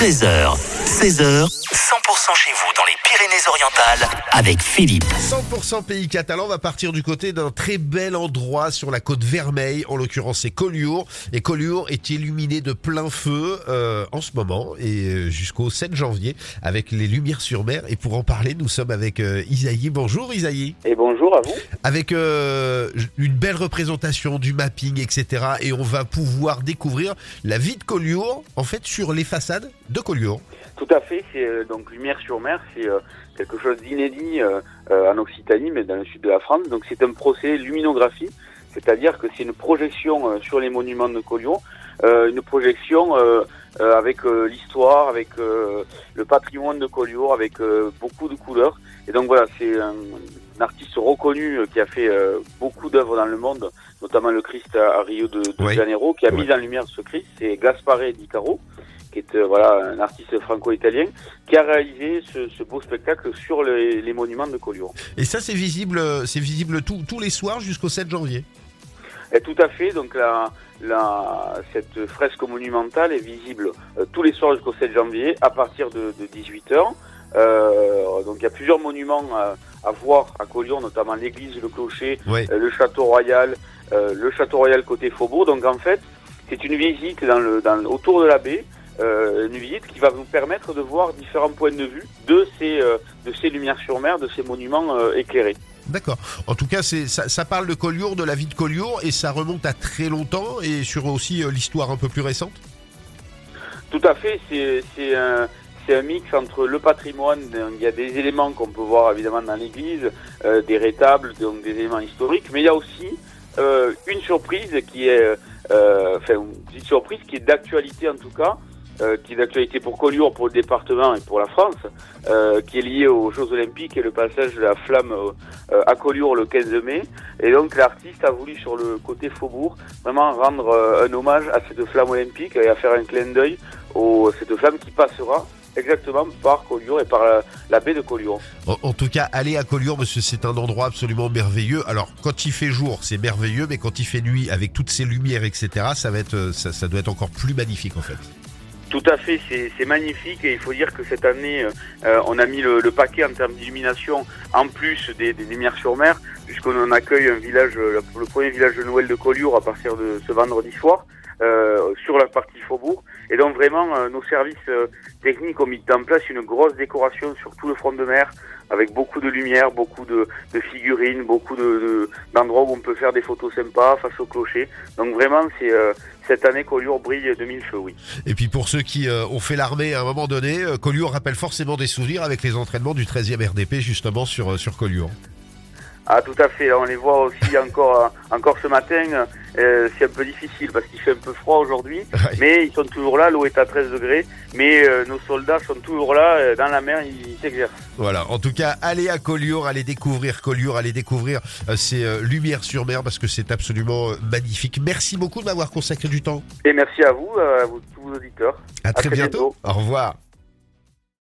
13h, 16h, 100% chez vous les Pyrénées-Orientales avec Philippe. 100% pays catalan va partir du côté d'un très bel endroit sur la côte Vermeille, en l'occurrence c'est Collioure. Et Collioure est illuminé de plein feu euh, en ce moment et euh, jusqu'au 7 janvier avec les lumières sur mer. Et pour en parler, nous sommes avec euh, Isaïe. Bonjour Isaïe. Et bonjour à vous. Avec euh, une belle représentation du mapping, etc. Et on va pouvoir découvrir la vie de Collioure, en fait, sur les façades de Collioure. Tout à fait, c'est euh, donc Lumière sur mer, c'est euh, quelque chose d'inédit euh, euh, en Occitanie, mais dans le sud de la France. Donc c'est un procès luminographie, c'est-à-dire que c'est une projection sur les monuments de Collioure, une projection avec l'histoire, avec le patrimoine de Collioure, avec beaucoup de couleurs. Et donc voilà, c'est un artiste reconnu euh, qui a fait euh, beaucoup d'œuvres dans le monde, notamment le Christ à, à Rio de, de Oui. Janeiro, qui a mis en lumière ce Christ, c'est Gaspare Di Caro qui est euh, voilà un artiste franco-italien, qui a réalisé ce, ce beau spectacle sur les, les monuments de Collioure. Et ça, c'est visible, c'est visible tous- tous les soirs jusqu'au 7 janvier. Et tout à fait, donc la, la, cette fresque monumentale est visible euh, tous les soirs jusqu'au 7 janvier à partir de, de 18h. Euh, donc il y a plusieurs monuments à, voir à Collioure, notamment l'église, le clocher, euh, le château royal, euh, le château royal côté Faubourg. Donc en fait, c'est une visite dans le, dans, autour de la baie, euh, une visite qui va vous permettre de voir différents points de vue de ces, de ces lumières sur mer, de ces monuments éclairés. D'accord. En tout cas, c'est ça, ça parle de Collioure, de la vie de Collioure, et ça remonte à très longtemps et sur aussi l'histoire un peu plus récente? Tout à fait, c'est c'est un, c'est un mix entre le patrimoine, il y a des éléments qu'on peut voir évidemment dans l'église, euh, des rétables, donc des éléments historiques, mais il y a aussi euh, une surprise qui est, euh, enfin une petite surprise qui est d'actualité en tout cas, qui est d'actualité pour Collioure, pour le département et pour la France, qui est liée aux Jeux Olympiques et le passage de la flamme à Collioure le 15 mai. Et donc l'artiste a voulu sur le côté faubourg vraiment rendre un hommage à cette flamme olympique et à faire un clin d'œil au, cette flamme qui passera exactement par Collioure et par la, la baie de Collioure. En, en tout cas, aller à Collioure, parce que c'est un endroit absolument merveilleux. Alors, quand il fait jour, c'est merveilleux, mais quand il fait nuit, avec toutes ces lumières, etc., ça va être, euh, ça, ça doit être encore plus magnifique en fait. Tout à fait, c'est c'est magnifique et il faut dire que cette année, euh, on a mis le, le paquet en termes d'illumination en plus des, des lumières sur mer, puisqu'on accueille un village, euh, le, premier village de Noël de Collioure à partir de ce vendredi soir. euh, sur la partie faubourg et donc vraiment euh, nos services techniques ont mis en place une grosse décoration sur tout le front de mer avec beaucoup de lumière, beaucoup de, figurines, beaucoup de de- d'endroits où on peut faire des photos sympas face au clocher. Donc vraiment c'est cette année Collioure brille de mille feux, oui. Et puis pour ceux qui ont fait l'armée à un moment donné, Collioure rappelle forcément des souvenirs avec les entraînements du 13e RDP justement sur, sur Collioure. Ah tout à fait, Là, on les voit aussi encore encore ce matin. Euh, c'est un peu difficile parce qu'il fait un peu froid aujourd'hui, mais ils sont toujours là. L'eau est à 13 degrés, mais euh, nos soldats sont toujours là euh, dans la mer. Ils s'exercent. Voilà, en tout cas, allez à Collioure, allez découvrir Collioure, allez découvrir euh, ces euh, lumières sur mer parce que c'est absolument magnifique. Merci beaucoup de m'avoir consacré du temps. Et merci à vous, à vous tous vos auditeurs. À très, très bientôt. bientôt. Au revoir.